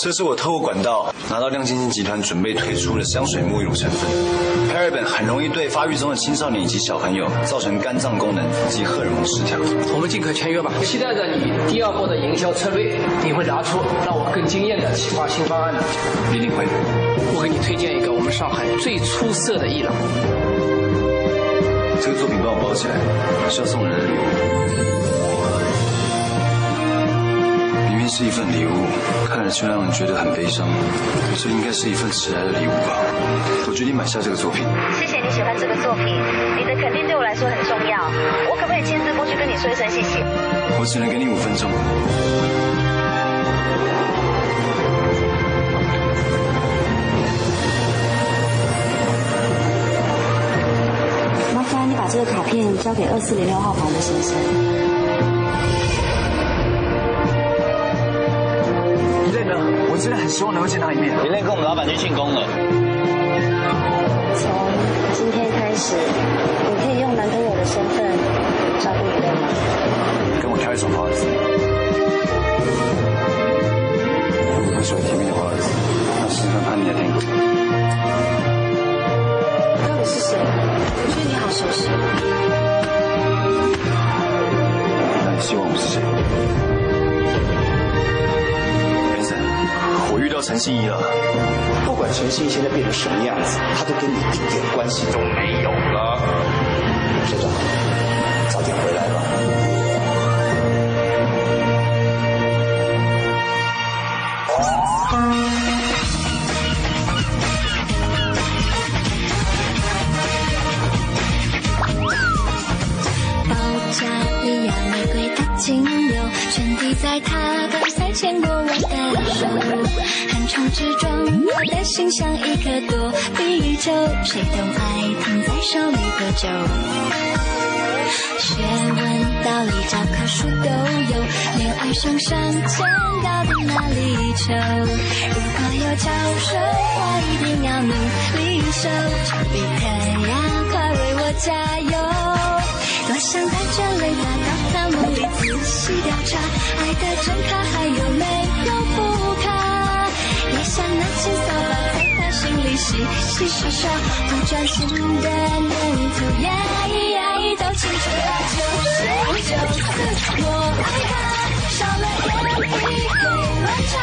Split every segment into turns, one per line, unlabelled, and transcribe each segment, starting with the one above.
这是我透过管道拿到亮晶晶集团准备推出的香水沐浴乳成分，paraben 很容易对发育中的青少年以及小朋友造成肝脏功能及荷尔蒙失调。
我们尽快签约吧，期待着你第二波的营销策略，你会拿出让我更惊艳的企划新方案的。
一定会。
我给你推荐一个我们上海最出色的艺廊。
这个作品帮我包起来，是要送人的礼物。是一份礼物，看了却让人觉得很悲伤。这应该是一份迟来的礼物吧？我决定买下这个作品。
谢谢你喜欢这个作品，你的肯定对我来说很重要。我可不可以亲自过去跟你说一声谢谢？
我只能给你五分钟。
麻烦你把这个卡片交给二四零六号房的先生。
真的很希望能够见他一面。
明天跟我们老板去庆功了。
从今天开始，你可以用男朋友的身份照顾你累吗？
跟我跳一首华尔兹。我很喜欢甜蜜的华尔兹，要试试看叛逆的天狗。
到底是谁？我觉得你好熟悉。
那你希望我是谁陈信一了。
不管陈信现在变成什么样子，她都跟你一点关系都没有了。学长，早点回来吧。
保加利亚玫瑰的精油，全滴在他刚才牵过我的手，我的心像一颗躲避球，谁都爱躺在手里喝酒。学问、道理、教科书都有，恋爱上上签到底哪里求？如果有教授，我一定要努力修，丘比特呀，快为我加油！多想带着雷达到他梦里仔细调查，爱的真卡还有没有副卡？也想拿起扫把在他心里洗洗刷刷，不专心的念头呀咿呀咿都清楚。就是就是我爱他，少了点一会乱唱。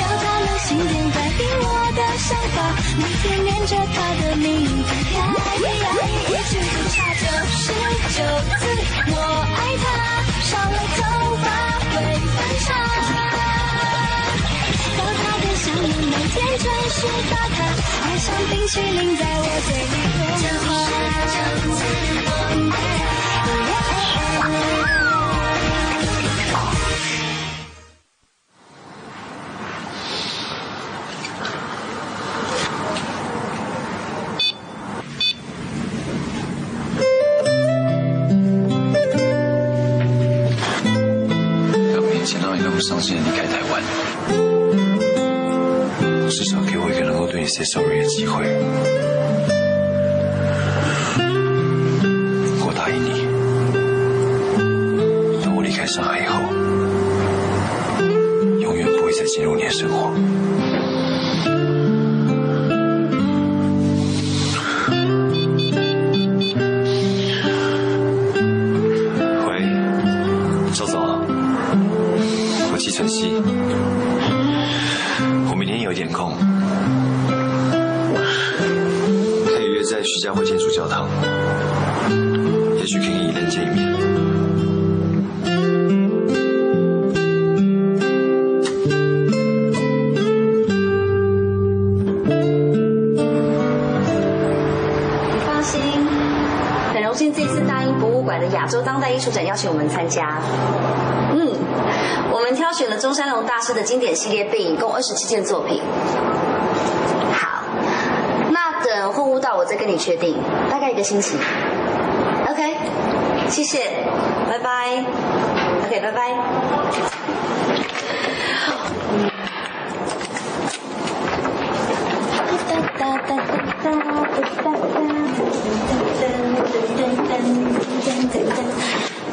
要他留心点改变我的想法，每天念着他的名字，呀咿呀咿，一句不差就是九次。我爱他，少了头发会翻叉。每天准时打卡，爱像冰淇淋在我嘴里融化。
机会。
亚洲当代艺术展邀请我们参加。嗯我们挑选了中山龙大师的经典系列电影共二十七件作品。好那等货物到我再跟你确定。大概一个星期。Ok 谢谢。拜拜。Ok 拜拜。嗯。哒哒哒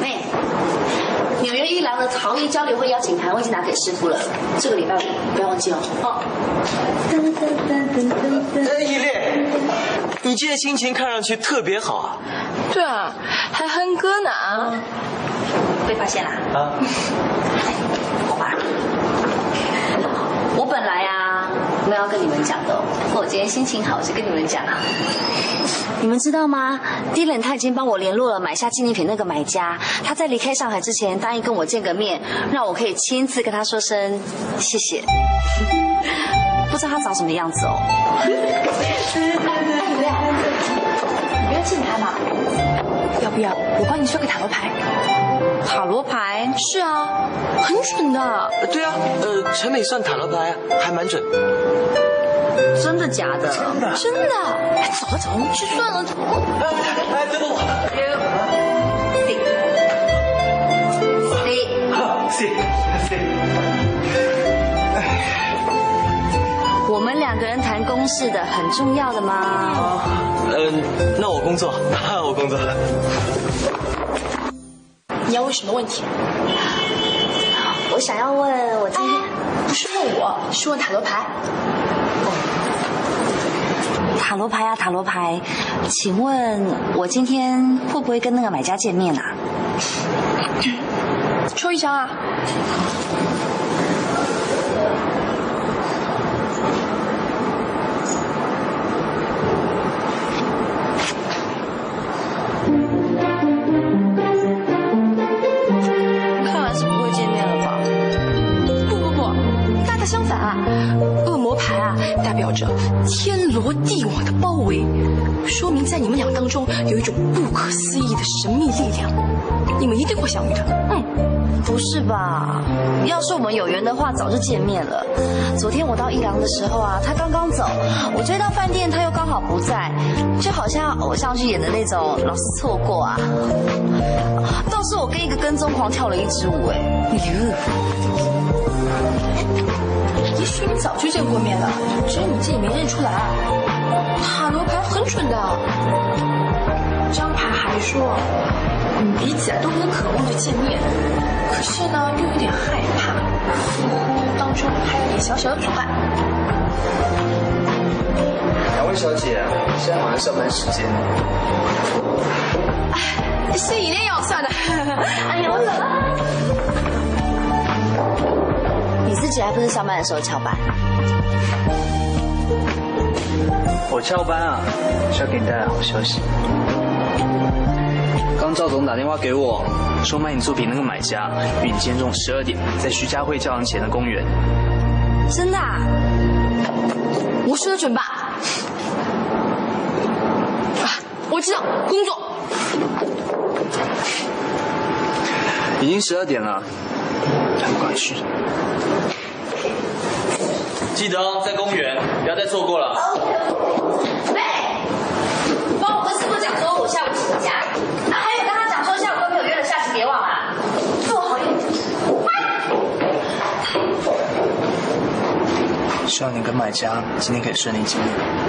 喂，纽约一郎的陶艺交流会邀请函我已经拿给师傅了，这个礼拜五不要忘记哦。哦。
哎，依恋，你今天心情看上去特别好啊。
对啊，还哼歌呢啊。
被发现了。
啊。
要跟你们讲的，我今天心情好就跟你们讲啊。你们知道吗？Dylan 他已经帮我联络了买下纪念品那个买家，他在离开上海之前答应跟我见个面，让我可以亲自跟他说声谢谢。不知道他长什么样子哦。
你不要进来嘛。要不要我帮你算个塔罗牌？
塔罗牌？
是啊，很准的。
对啊，呃，陈美算塔罗牌还蛮准。
真的假的？
真的，
真的。哎，走了走了，我们去算了。
哎，等等我。
C C
C。
我们两个人谈公事的，很重要的吗？
嗯，那我工作，我工作。
你要问什么问题？
我想要问，我今天
不是问我，是问塔罗牌。
塔罗牌啊，塔罗牌，请问我今天会不会跟那个买家见面啊？
抽一张啊。中有一种不可思议的神秘力量，你们一定会相遇的。嗯，
不是吧？要是我们有缘的话，早就见面了。昨天我到一郎的时候啊，他刚刚走，我追到饭店，他又刚好不在，就好像偶像剧演的那种，老是错过啊。倒是我跟一个跟踪狂跳了一支舞，哎，
也许你早就见过面了，只是你自己没认出来。塔罗牌很准的，张牌还说，嗯，彼此都很渴望着见面，可是呢，又有点害怕，似乎当中还有点小小的阻碍。
两位小姐，现在好像上班时间。
是一定要算的。哎呀，我走了，
你自己还不是上班的时候翘班？
我翘班啊，是要给你带来好消息。刚赵总打电话给我，说卖你作品那个买家，于你今天中午十二点在徐家汇教堂前的公园。
真的？啊？
我说的准吧？啊，我知道，工作。
已经十二点了，还不快去？
记得哦，在公园，不要再错过了。
喂，帮我跟师傅讲说，我下午请假。啊，还有跟他讲说，下午跟朋友约了，下次别忘了。做好一点。
希望你跟买家今天可以顺利见面。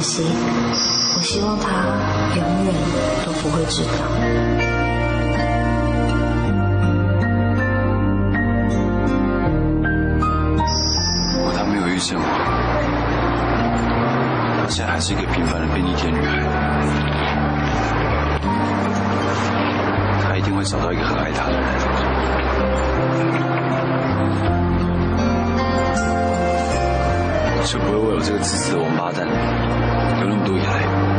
惜，
我希望
他永远都不
会知道。如果他
没有遇
见我，我现在还是一个平凡的便利店女孩。他一定会找到一个很爱他的人。就不会为了这个自私的王八蛋有那么多眼泪。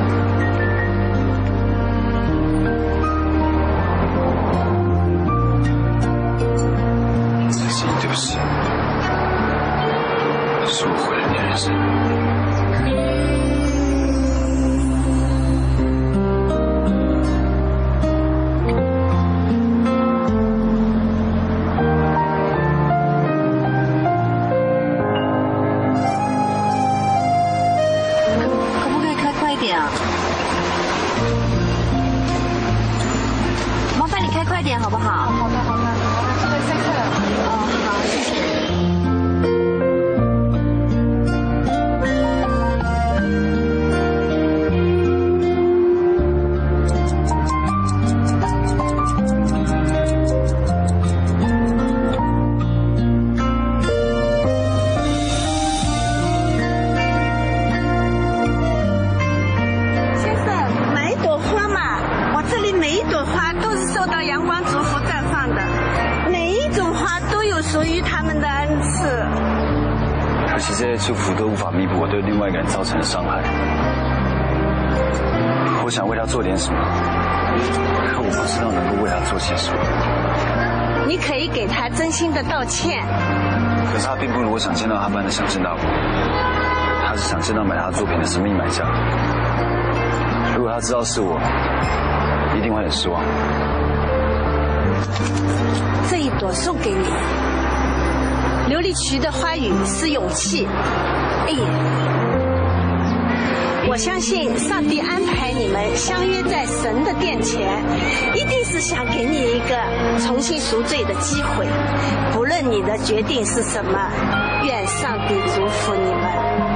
想为他做点什么，可我不知道能够为他做些什么。
你可以给他真心的道歉。
可是他并不如我想见到他般的想见到我，他是想见到买他作品的神秘买家。如果他知道是我，一定会很失望。
这一朵送给你。琉璃渠的花语是勇气。哎，我相信上帝安排你们相约在神的殿前，一定是想给你一个重新赎罪的机会。不论你的决定是什么，愿上帝祝福你们。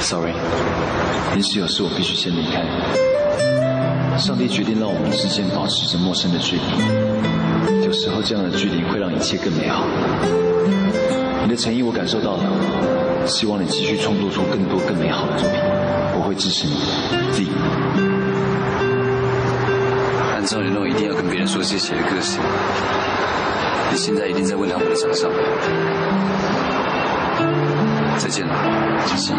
Sorry，临时有事，我必须先离开。上帝决定让我们之间保持着陌生的距离，有时候这样的距离会让一切更美好。你的诚意我感受到了，希望你继续创作出更多更美好的作品，我会支持你。Z。按照你那种一定要跟别人说谢谢的个性，你现在一定在问他我的场上。再见了，小新。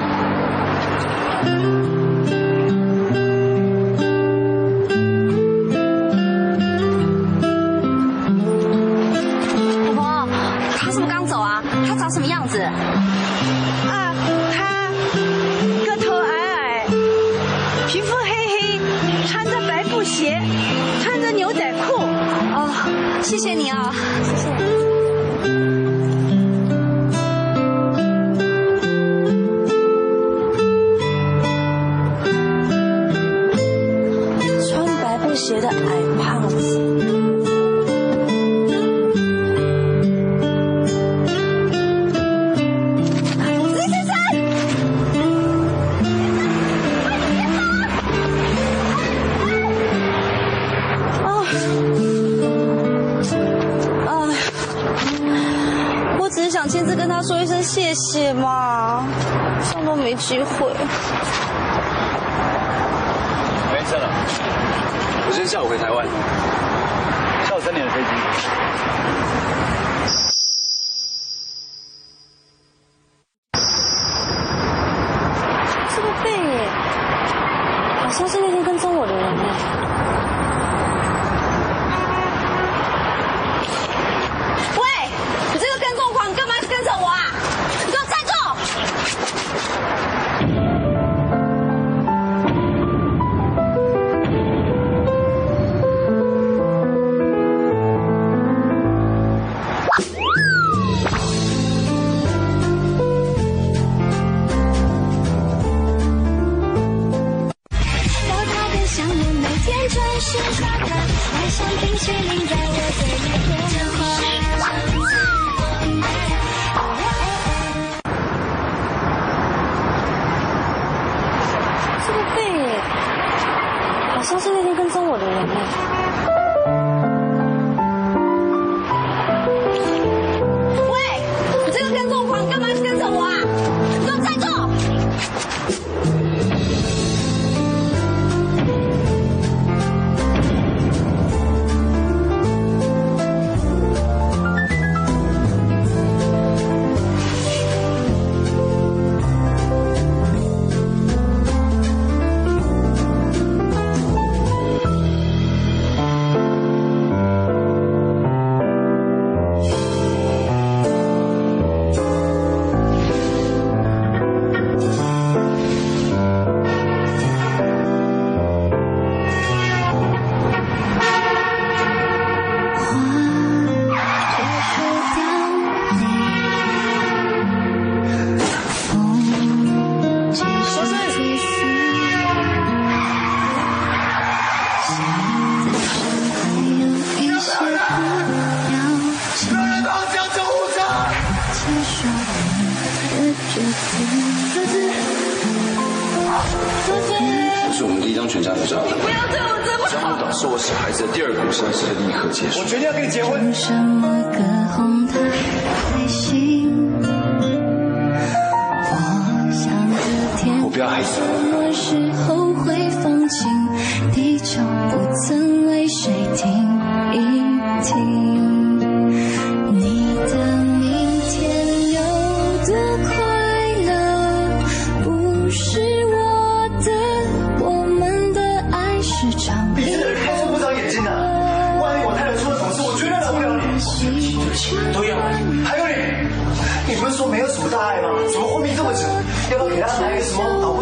爱像冰淇淋在我嘴里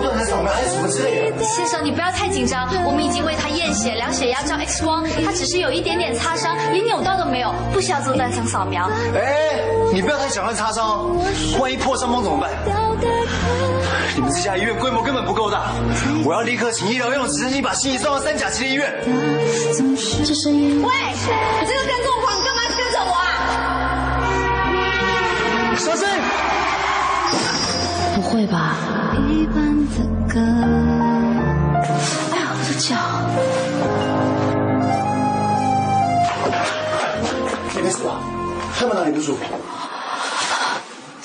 断层扫描还是什么之类的？
先生，你不要太紧张，我们已经为他验血、量血压、照 X 光，他只是有一点点擦伤，连扭到都没有，不需要做断层扫描。
哎，你不要太小看擦伤，万一破伤风怎么办？你们这家医院规模根本不够大，我要立刻请医疗用直升机把心仪送到三甲级的医院。
喂，你这个跟踪狂，你干嘛跟着我啊？
小心！
不会吧？哎呀，我的脚！
你没事吧？看到哪里不舒服？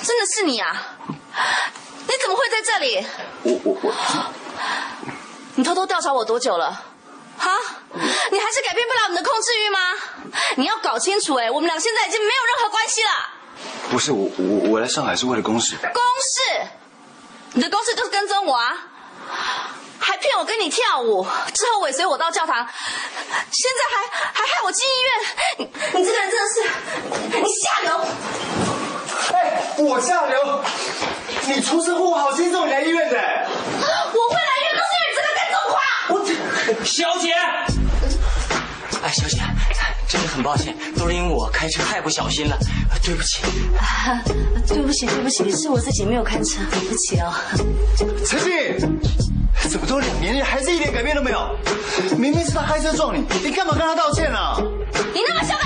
真的是你啊？你怎么会在这里？
我我我，
你偷偷调查我多久了？哈？你还是改变不了我们的控制欲吗？你要搞清楚，哎，我们俩现在已经没有任何关系了。
不是我我我来上海是为了公事。
公事？你的公事就是跟踪我啊？还骗我跟你跳舞，之后尾随我到教堂，现在还还害我进医院。你你这个人真的是，你下流！
哎，我下流！你出车祸好心送你来医院的。
我会来医院都是因为你这个跟踪狂。
我小姐，哎，小姐，真的很抱歉，都是因为我开车太不小心了，对不起。
啊，对不起，对不起，是我自己没有看车，对不起哦。
陈静，怎么都两年了，还是一点改变都没有？明明是他开车撞你，你干嘛跟他道歉啊？
你那么凶干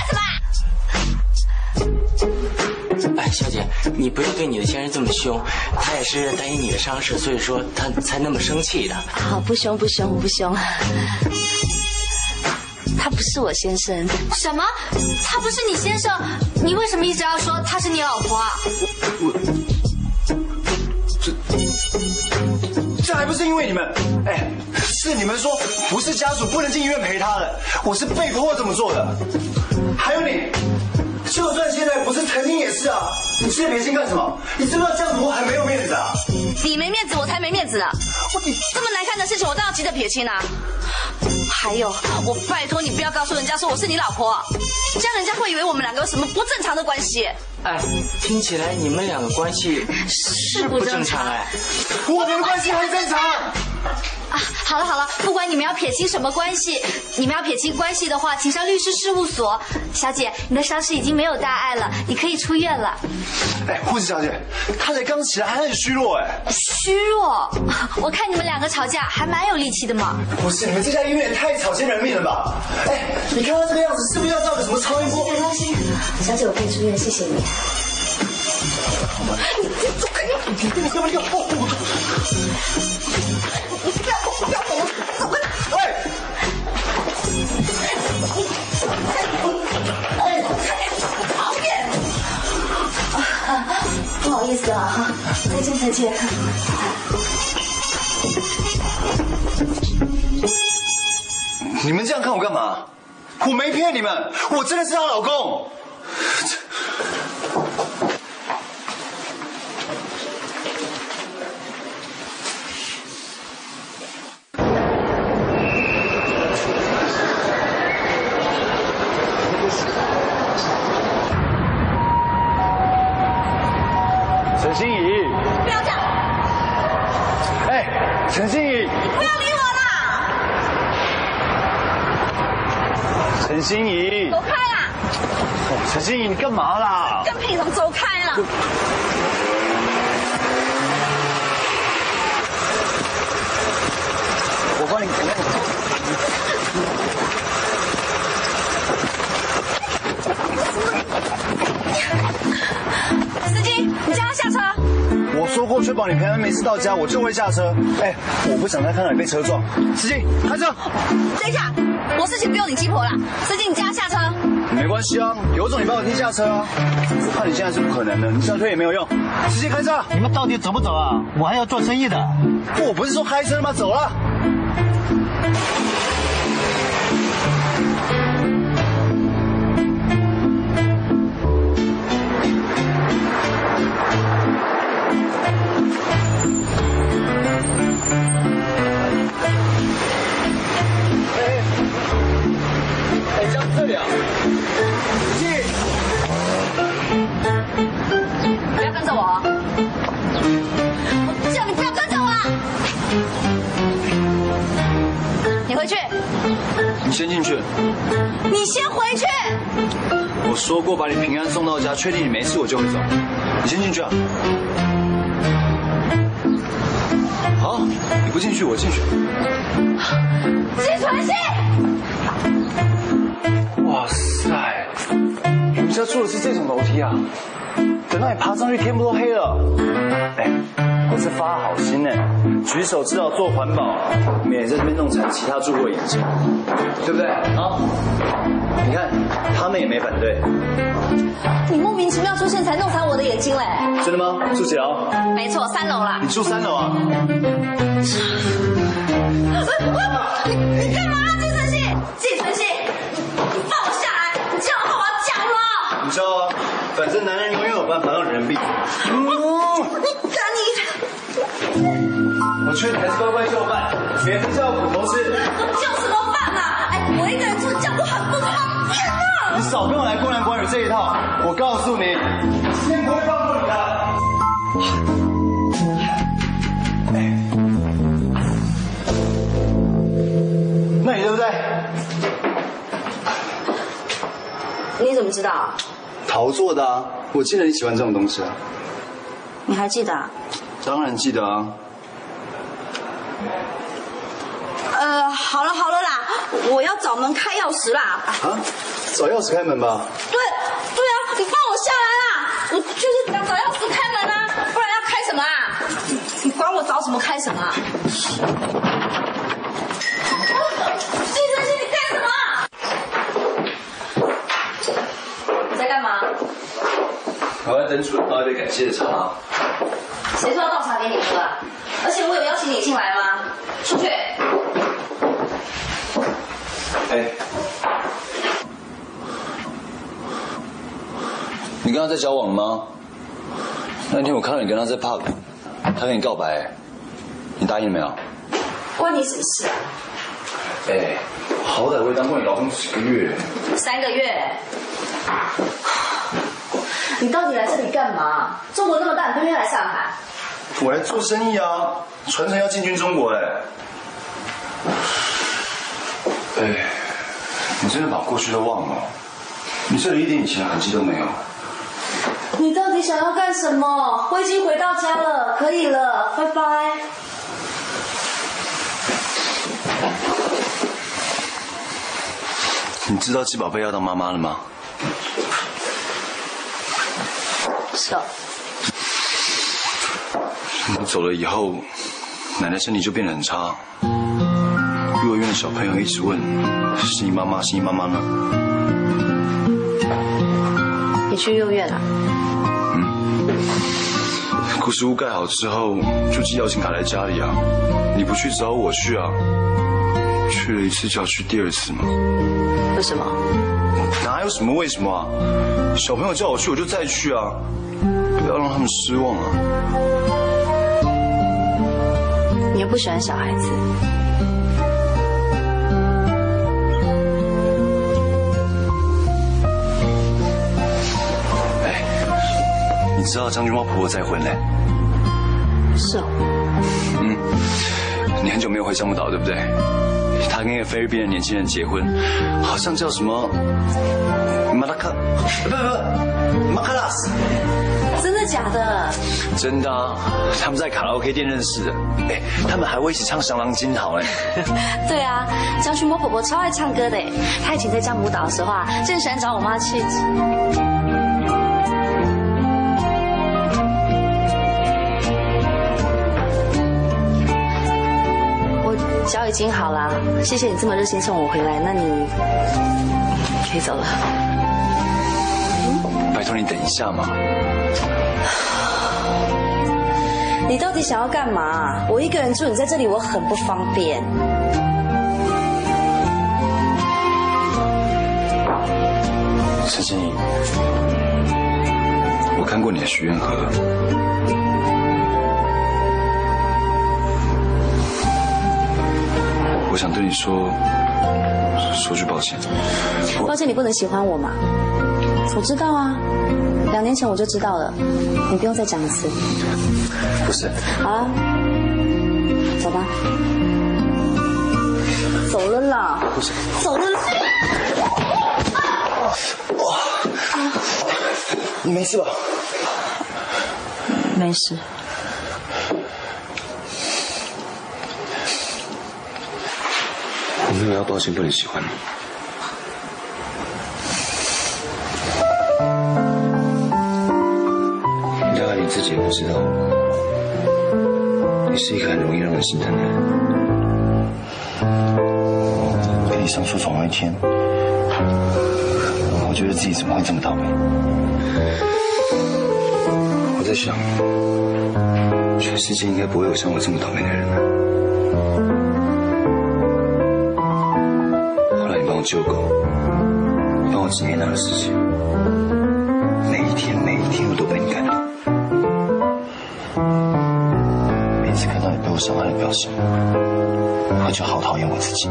什么？
哎，小姐，你不要对你的先生这么凶，他也是担心你的伤势，所以说他才那么生气的。
好，不凶不凶，我不凶。他不是我先生，
什么？他不是你先生？你为什么一直要说他是你老婆啊？
这这还不是因为你们？哎，是你们说不是家属不能进医院陪他的，我是被迫这么做的。还有你，就算现在不是，曾经也是啊。你现在撇清干什么？你知不知道这样子我很没有面子啊？
你没面子，我才没面子呢！我这么难看的事情，我当然急着撇清啊。还有，我拜托你不要告诉人家说我是你老婆，这样人家会以为我们两个有什么不正常的关系。
哎，听起来你们两个关系
是不正常
哎。
我们的关系很正常。
啊，好了好了，不管你们要撇清什么关系，你们要撇清关系的话，请上律师事务所。小姐，你的伤势已经没有大碍了，你可以出院了。
哎，护士小姐，他才刚起来，还很虚弱哎。
虚弱？我看你们两个吵架还蛮有力气的嘛。
不是，你们这家医院也太草菅人命了吧？哎，你看他这个样子，是不是要照个什么超音波？
别担心，小姐我可以出院，谢谢你。
你走开！你你干嘛要抱我？你！不
好意思啊，再见再见。
你们这样看我干嘛？我没骗你们，我真的是她老公。陈心怡，
不要这样！
哎，陈心怡，
不要理我啦！
陈心怡，
走开啦！
陈心怡，你干嘛啦？
跟屁虫走开啦！
我帮你。
司机，你叫他下车。
我说过确保你平安没事到家，我就会下车。哎，我不想再看到你被车撞。司机，开车。
等一下，我事情不用你鸡婆啦。司机，你叫他下车。
没关系啊，有种你帮我踢下车啊！我看你现在是不可能的，你这样推也没有用。司机开车。
你们到底走不走啊？我还要做生意的。
我不是说开车吗？走了。家，确定你没事我就会走。你先进去啊。好，你不进去我进去。
季传信，
哇塞，你们家住的是这种楼梯啊？等到你爬上去，天不都黑了。哎，我是发好心呢，举手之劳做环保，免在这边弄残其他住户的眼睛，对不对？啊？你看，他们也没反对。
你莫名其妙出现才弄残我的眼睛嘞！
真的吗？住几楼？
没错，三楼啦。
你住三楼啊？
你 你干嘛啊，季承信？季承信，你放我下来！你叫我好好讲了。
你知道啊，反正男人永远有办法让女人闭嘴。嗯，
你看你，
我劝你还是乖乖就范，别吃叫苦头吃。
就什么饭啊？哎，我一个人住这样不很不方便啊！
你少跟我来公然关羽这一套，我告诉你，今天不会放过你的。那你对不对？
你怎么知道？
陶做的啊，我记得你喜欢这种东西啊。
你还记得啊？
当然记得啊。
呃，好了好了啦，我要找门开钥匙啦。
啊？找钥匙开门吧。
对对啊，你放我下来啦！我就是想找钥匙开门啊，不然要开什么啊？你管我找什么开什么啊？季承信，你干什么？你在干嘛？
我要等主人倒一杯感谢的茶。
谁说要倒茶给你喝啊？而且我有邀请你进来吗？出去。
哎，你跟他在交往吗？那天我看到你跟他在 park，他跟你告白，你答应了没有？
关你什么事啊？
哎，好歹我也当过你老公几个月。
三个月。你到底来这里干嘛？中国那么大，你偏偏来上海？
我来做生意啊，传承要进军中国哎。哎，你真的把过去都忘了？你这里一点以前的痕迹都没有。
你到底想要干什么？我已经回到家了，可以了，拜拜。
你知道季宝贝要当妈妈了吗？
是哦。
你走了以后，奶奶身体就变得很差。幼儿园的小朋友一直问：是你妈妈？是你妈妈呢？
你去幼儿园了？
故事屋盖好之后，就寄邀请卡来家里啊。你不去找我去啊？去了一次就要去第二次吗？
为什么？
哪有什么为什么啊？小朋友叫我去，我就再去啊！不要让他们失望啊！
你又不喜欢小孩子。
哎，你知道将军猫婆婆再婚嘞？
是哦。
嗯，你很久没有回江木岛，对不对？他跟一个菲律宾的年轻人结婚，好像叫什么马拉克，不不不，马卡拉斯。
真的假的？
真的啊，他们在卡拉 OK 店认识的。哎，他们还会一起唱《降狼金桃》哎。
对啊，江旭摸婆婆超爱唱歌的哎，她以前在江母岛的时候啊，正喜欢找我妈去。脚已经好了，谢谢你这么热心送我回来。那你可以走了。
拜托你等一下嘛。
你到底想要干嘛？我一个人住，你在这里我很不方便。
陈心怡，我看过你的许愿盒。我想对你说，说句抱歉。
抱歉，你不能喜欢我嘛？我知道啊，两年前我就知道了，你不用再讲一次。
不是。
好了，走吧。走了啦。
不是。
走了。
哇！你没事吧？
没事。
没有要抱歉，不能喜欢你。你大概你自己也不知道，你是一个很容易让人心疼的人。跟你上诉床那一天，我觉得自己怎么会这么倒霉？我在想，全世界应该不会有像我这么倒霉的人了。救狗，帮我纪念那个事情。每一天，每一天，我都被你感动。每次看到你被我伤害的表情，我就好讨厌我自己。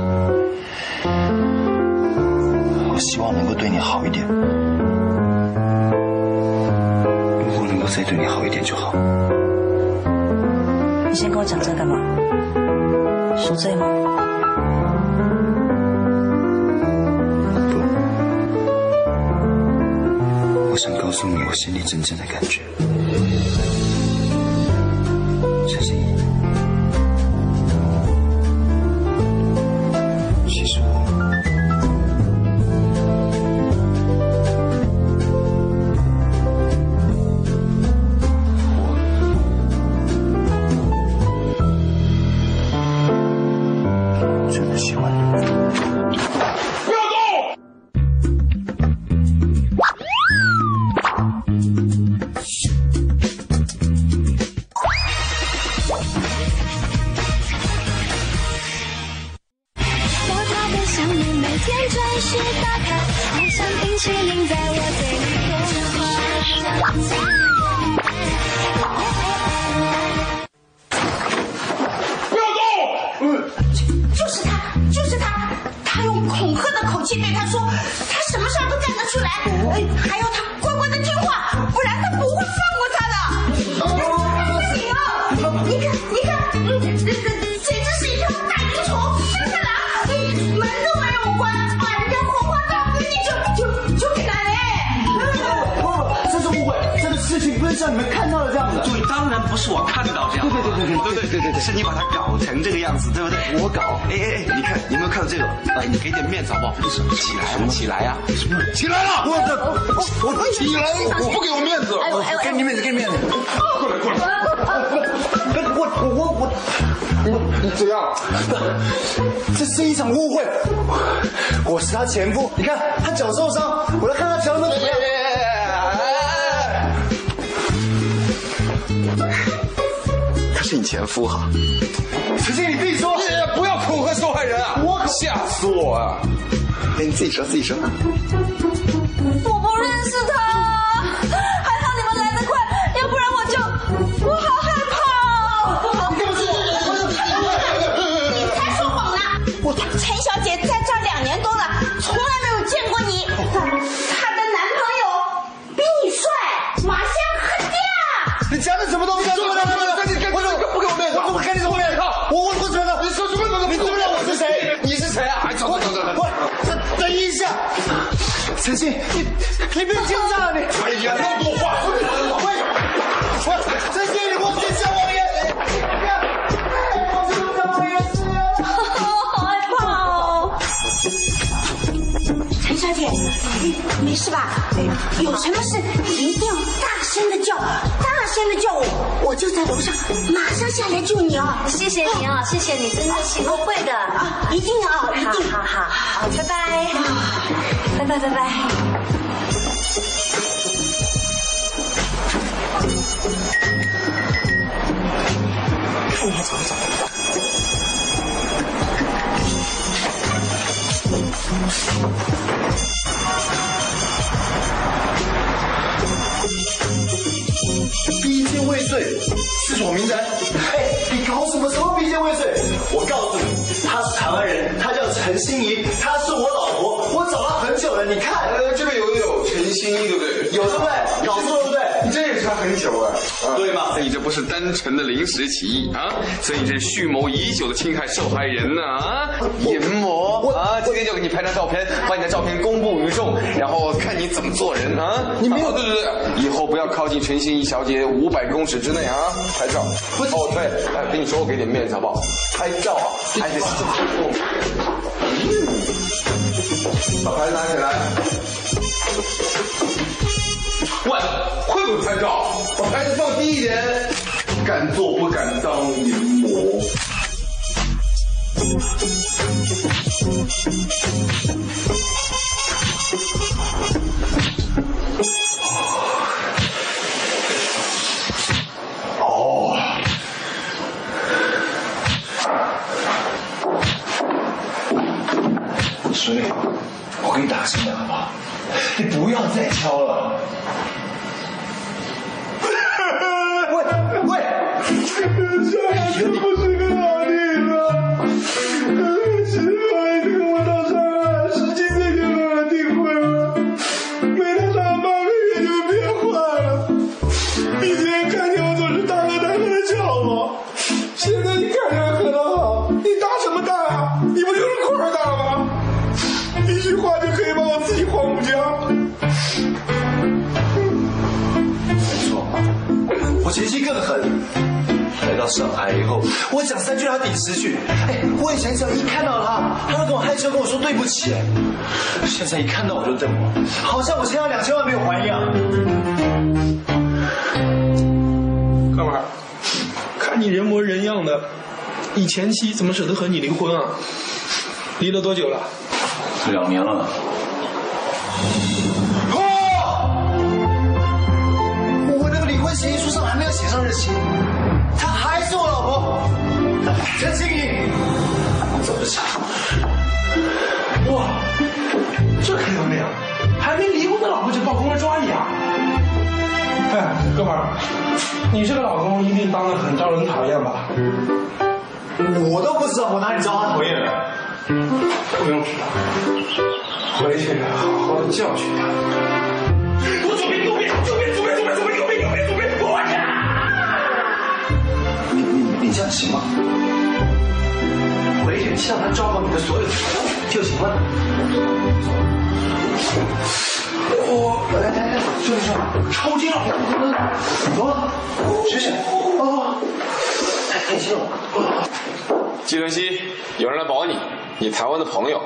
我希望能够对你好一点，如果能够再对你好一点就好。
你先跟我讲这干嘛？赎罪吗？
想告诉你我心里真正的感觉，
夫
哈？
陈信，你自己说。
不要恐吓受害人啊！
我
吓死我啊！
哎，你自己说，自己说。
我不认识他，还好你们来得快，要不然我就我好害怕。
你才说谎呢！我陈小姐在这儿两年多了，从来没有见过你。她的男朋友比你帅，马相很嗲。
你讲的什么东西？你
你
别紧张，你。
哎呀，那么多话！
喂，喂，陈信，你给我去叫王爷！你看，我去叫王爷是。
好害怕哦！
陈小姐，没事吧？有什么事一定要大声的叫，大声的叫我，我就在楼上，马上下来救你哦！
谢谢你哦，谢谢你，真的是我会的
啊，一定啊，一定！
好好好，拜拜，拜拜拜拜。看你还走不走？
逼奸未遂，是所民宅。哎，你搞什么什么逼奸未遂？我告诉你，他是台湾人，他叫陈心怡，他是，我找了很久了。你看，
呃，这个有有陈心怡，对不对？
有对不对？搞错不对？
你这也是他很久啊，
对吗？
所以这不是单纯的临时起意啊，所以这是蓄谋已久的侵害受害人呢啊！
淫魔啊！今天就给你拍张照片，把你的照片公布于众，然后看你怎么做人啊！
你没有对对对，以后不要靠近陈心怡小姐五百公尺之内啊，拍照。哦对，哎，跟你说，我给点面子好不好？拍照啊，还得是这么嗯，把牌子拿起来。喂，会不会拍照？把牌子放低一点。敢做不敢当，淫魔。哦。你打声来好不好？你不要再敲了。喂喂，上海以后，我讲三句他顶十句。哎，我以前只要一看到他，他都跟我害羞跟我说对不起。现在一看到我就瞪我，好像我欠他两千万没有还一样。
哥们儿，看你人模人样的，你前妻怎么舍得和你离婚啊？离了多久了？
两年了。我那个离婚协议书上还没有写上日期。陈心怡，走得巧。哇，这可要命！
还没离婚的老婆就报公安抓你啊？哎，哥们儿，你这个老公一定当的很招人讨厌吧？
我都不知道，我哪里知道他讨厌了？
不用知道，回去好好的教训他。我左边，右边，右边，左边，左边，左边，右边，右边，左边，我呀！
你你你这样行吗？
向他招供你的所有财物就行了。
我来来来，兄弟兄弟，抽筋了，走了，醒醒，哦，太开心了。
季晨曦，有人来保你，你台湾的朋友。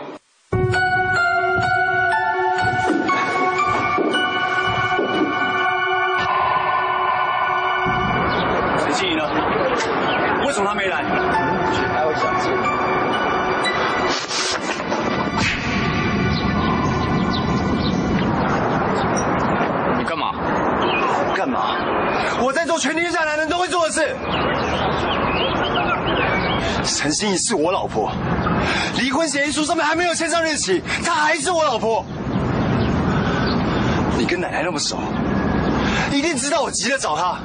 陈心怡呢？为什么他没来？
他有想见
我在做全天下男人都会做的事。陈心怡是我老婆，离婚协议书上面还没有签上日期，她还是我老婆。你跟奶奶那么熟，一定知道我急着找她。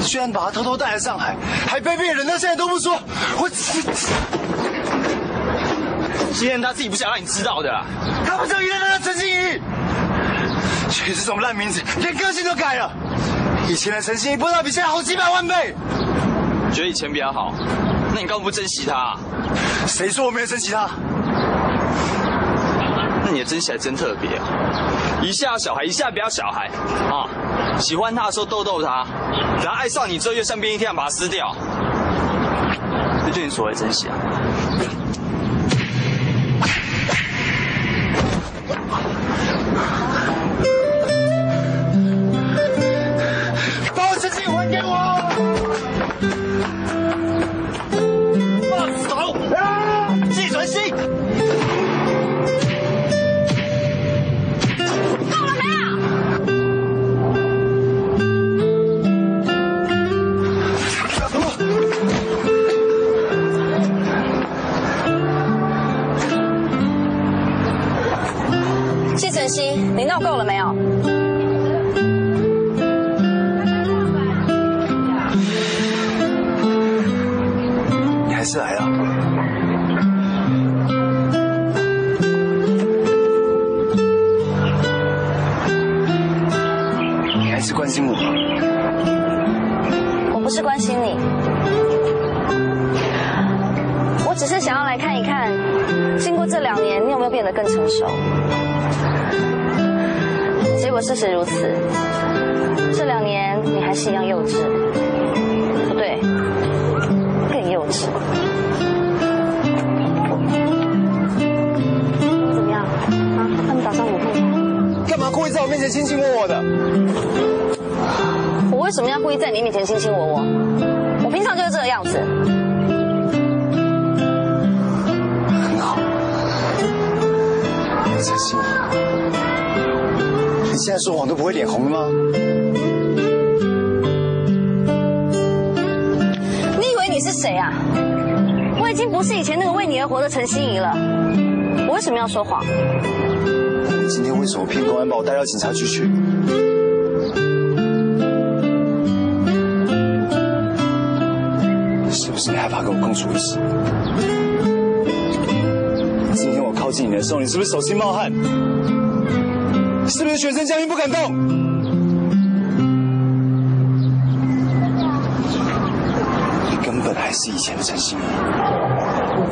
居然把她偷偷带来上海，还被骗人到现在都不说，我……
今天她自己不想让你知道的啦，
他不叫一认的陈心怡，取这种烂名字，连个性都改了。以前的陈心怡不知道比现在好几百万倍。
觉得以前比较好，那你干嘛不珍惜他？
谁说我没有珍惜他？
那你的珍惜还真特别啊！一下要小孩，一下不要小孩啊！喜欢他的时候逗逗他，等他爱上你之后又像便利贴一样把他撕掉，这就是你所谓珍惜啊！
陈心怡，
你
现在说谎都不会脸红了吗？
你以为你是谁啊？我已经不是以前那个为你而活的陈心怡了。我为什么要说谎？
你今天为什么骗公安把我带到警察局去？是不是你害怕跟我共处一室？你的时候，你是不是手心冒汗？是不是全身僵硬不敢动？你根本还是以前的陈心怡。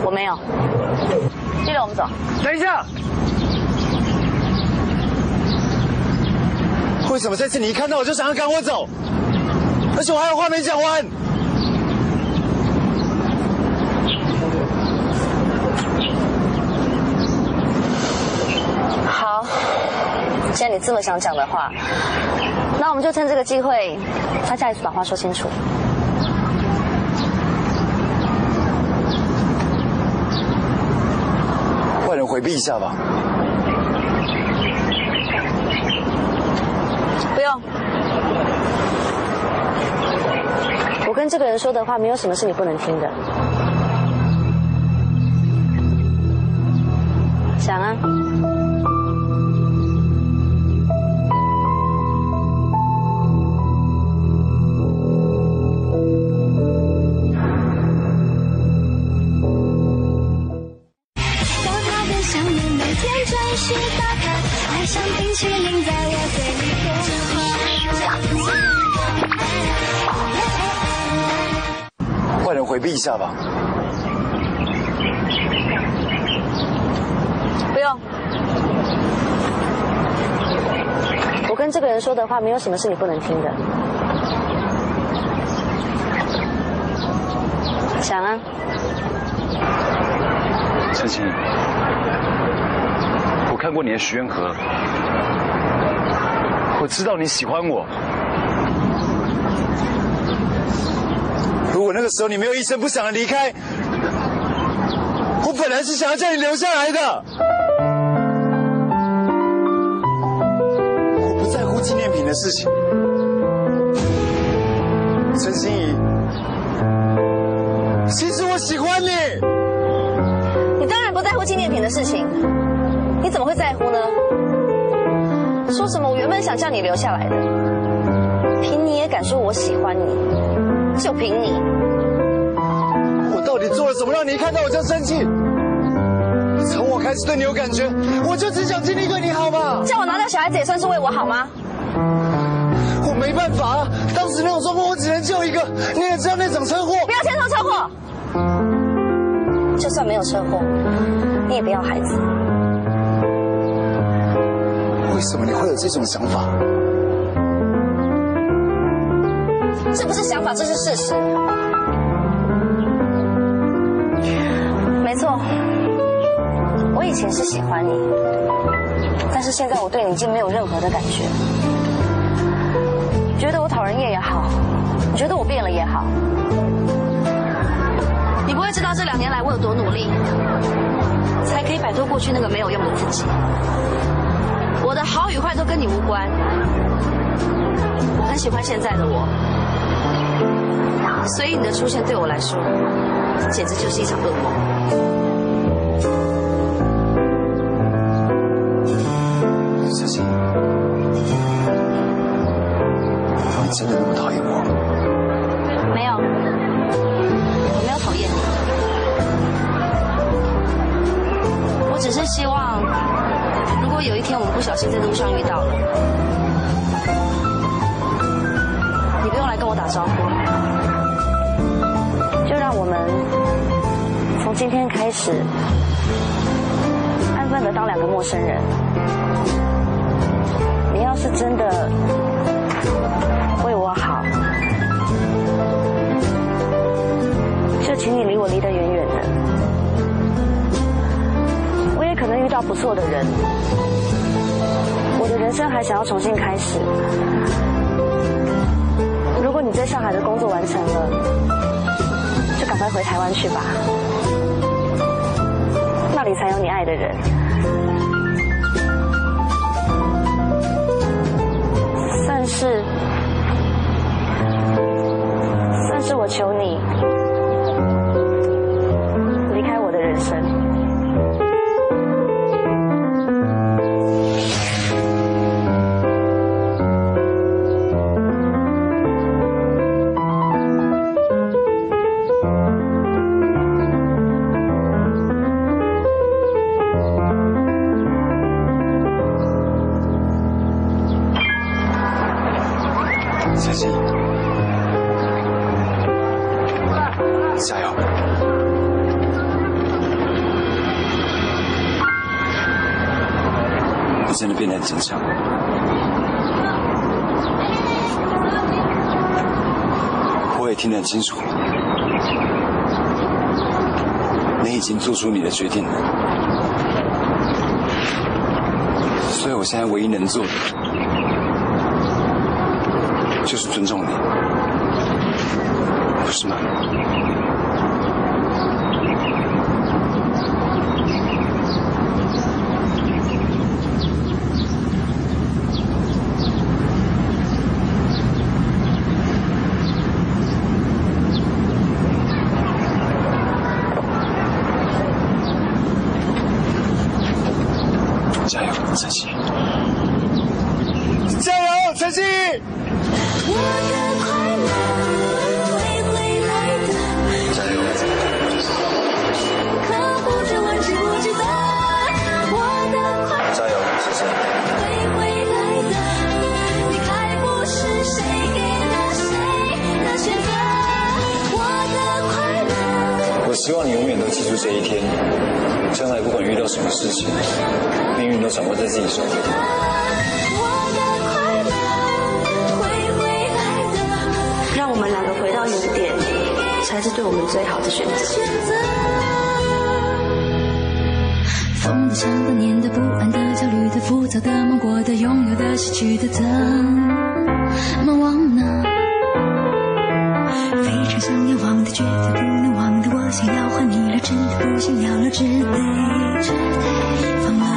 我没有。记得我们走。
等一下，为什么这次你一看到我就想要赶我走？而且我还有话没讲完。
好，既然你这么想讲的话，那我们就趁这个机会，再下一次把话说清楚。
坏人回避一下吧。
不用，我跟这个人说的话，没有什么是你不能听的。想啊。
下吧。
不用。我跟这个人说的话，没有什么是你不能听的。想啊，
陈晴，我看过你的许愿盒，我知道你喜欢我。如果那个时候你没有一声不响的离开，我本来是想要叫你留下来的。我不在乎纪念品的事情，陈心怡，其实我喜欢你。
你当然不在乎纪念品的事情，你怎么会在乎呢？说什么我原本想叫你留下来的，凭你也敢说我喜欢你，就凭你。
我到底做了什么让你一看到我就生气？从我开始对你有感觉，我就只想尽力对你好嘛。
叫我拿掉小孩子也算是为我好吗？
我没办法啊，当时那种状况我只能救一个，你也知道那场车祸。
不要牵扯车祸，就算没有车祸，你也不要孩子。
为什么你会有这种想法？
这不是想法，这是事实。没错，我以前是喜欢你，但是现在我对你已经没有任何的感觉。你觉得我讨人厌也好，你觉得我变了也好，你不会知道这两年来我有多努力，才可以摆脱过去那个没有用的自己。我的好与坏都跟你无关，我很喜欢现在的我，所以你的出现对我来说，简直就是一场噩梦。
小心，你真的那么讨厌我？
没有，我没有讨厌你，我只是希望，如果有一天我们不小心在路上遇到了，你不用来跟我打招呼，今天开始，安分的当两个陌生人。你要是真的为我好，就请你离我离得远远的。我也可能遇到不错的人，我的人生还想要重新开始。如果你在上海的工作完成了，就赶快回台湾去吧，里才有你爱的人。算是，算是我求你
已经做出你的决定了，所以我现在唯一能做的。就是尊重你，不是吗？这一天，将
来不管遇
到什么事情，命运都掌握在自己手里。
让我们两个回到原点，才是对我们最好的选择。
疯的、想的、念的、不安的、焦虑的、浮躁的、梦过的、拥有的、失去的，怎么忘呢？非常想要忘的，绝对不能忘，想要换你了，真的不想要了，只得只得放了，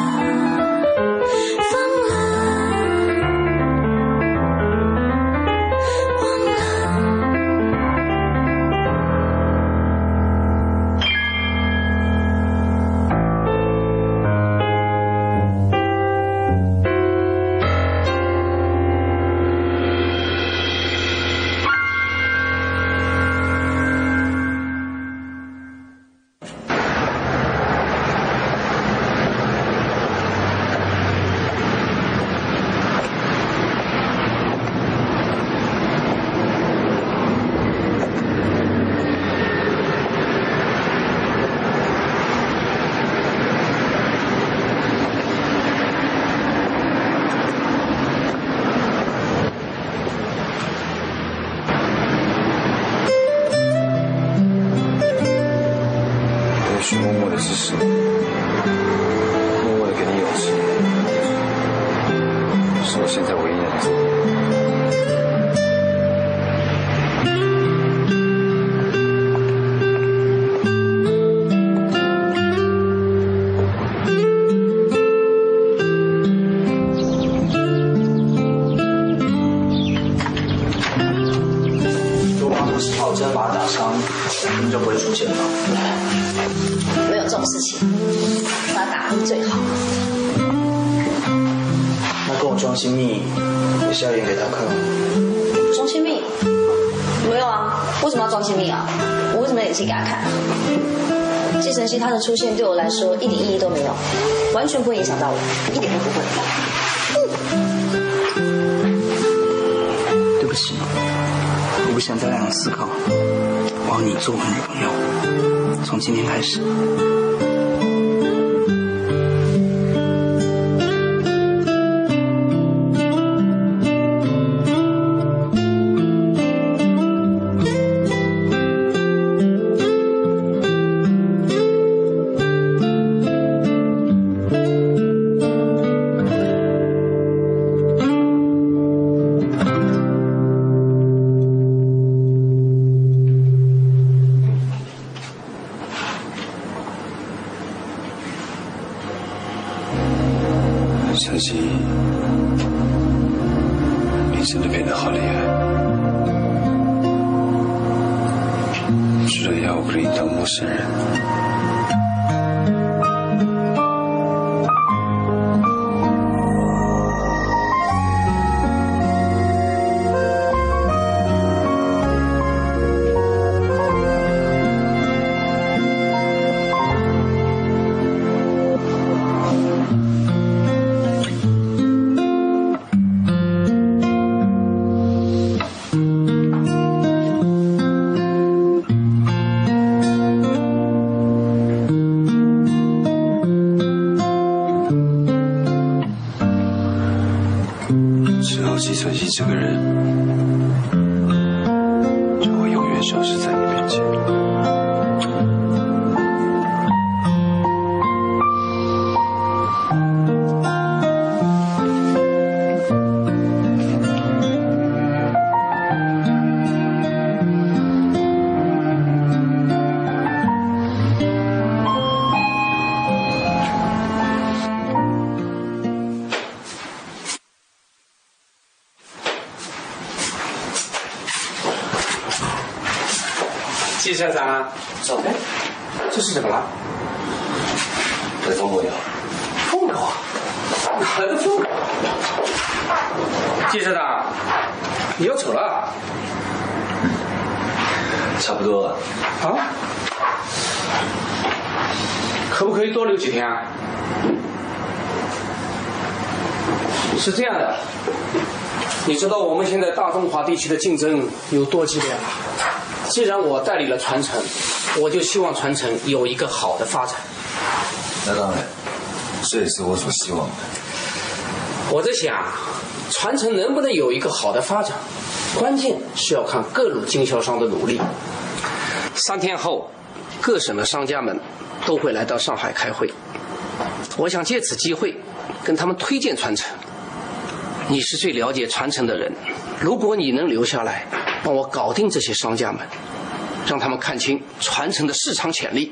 装新密也是要演给他看吗？
装亲密？没有啊，为什么要装亲密啊？我为什么要演戏给他看？计程机他的出现对我来说一点意义都没有，完全不会影响到我，一点都不会。
对不起，我不想再那样思考。我要你做我女朋友，从今天开始。
季社长，走呗。这是怎么了？
在疯狗呀？
疯狗？哪来的疯狗？季社长，你要走了？
差不多了。
啊？可不可以多留几天啊？是这样的，你知道我们现在大中华地区的竞争有多激烈吗？既然我代理了传承，我就希望传承有一个好的发展。
那当然，这也是我所希望的。
我在想，传承能不能有一个好的发展，关键是要看各路经销商的努力。三天后，各省的商家们都会来到上海开会。我想借此机会跟他们推荐传承。你是最了解传承的人，如果你能留下来，帮我搞定这些商家们，让他们看清传承的市场潜力，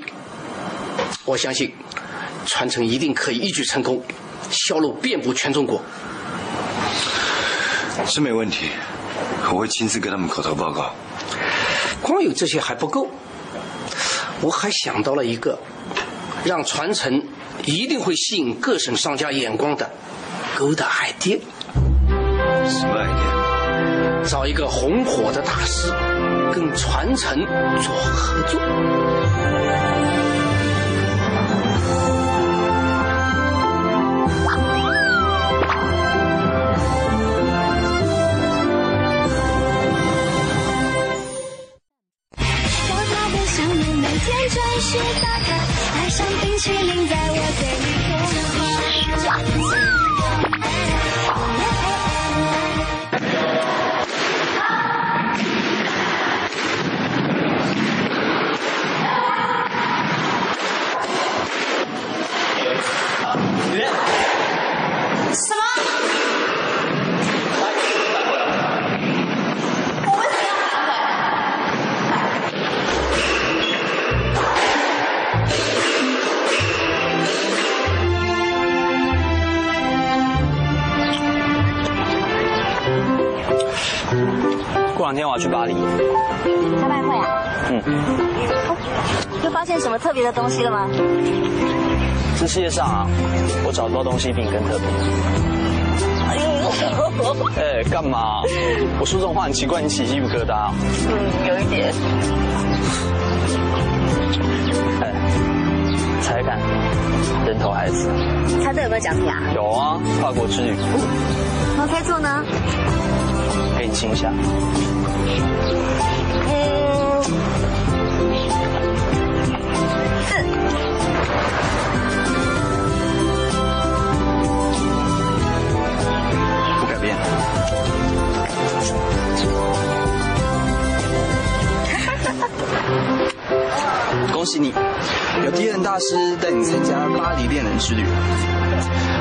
我相信传承一定可以一举成功，销路遍布全中国。
是没问题，我会亲自给他们口头报告。
光有这些还不够，我还想到了一个，让传承一定会吸引各省商家眼光的勾搭 idea。
什么 idea？
找一个红火的大师，跟传承做合作。
我的想念每天准时打卡，爱上冰淇淋在我嘴
天我要去巴黎。
开卖会啊？
嗯，
又发现什么特别的东西了吗？
这世界上啊，我找不到东西比你更特别。
哎
干嘛？我说这种话很奇怪，你起鸡皮疙瘩。
嗯，有一点。
哎，猜看，人头孩子。
猜对有没有奖品啊？
有啊，跨国之旅，
那猜错呢？
给你亲一下。不改变。恭喜你，有敌人大师带你参加巴黎恋人之旅。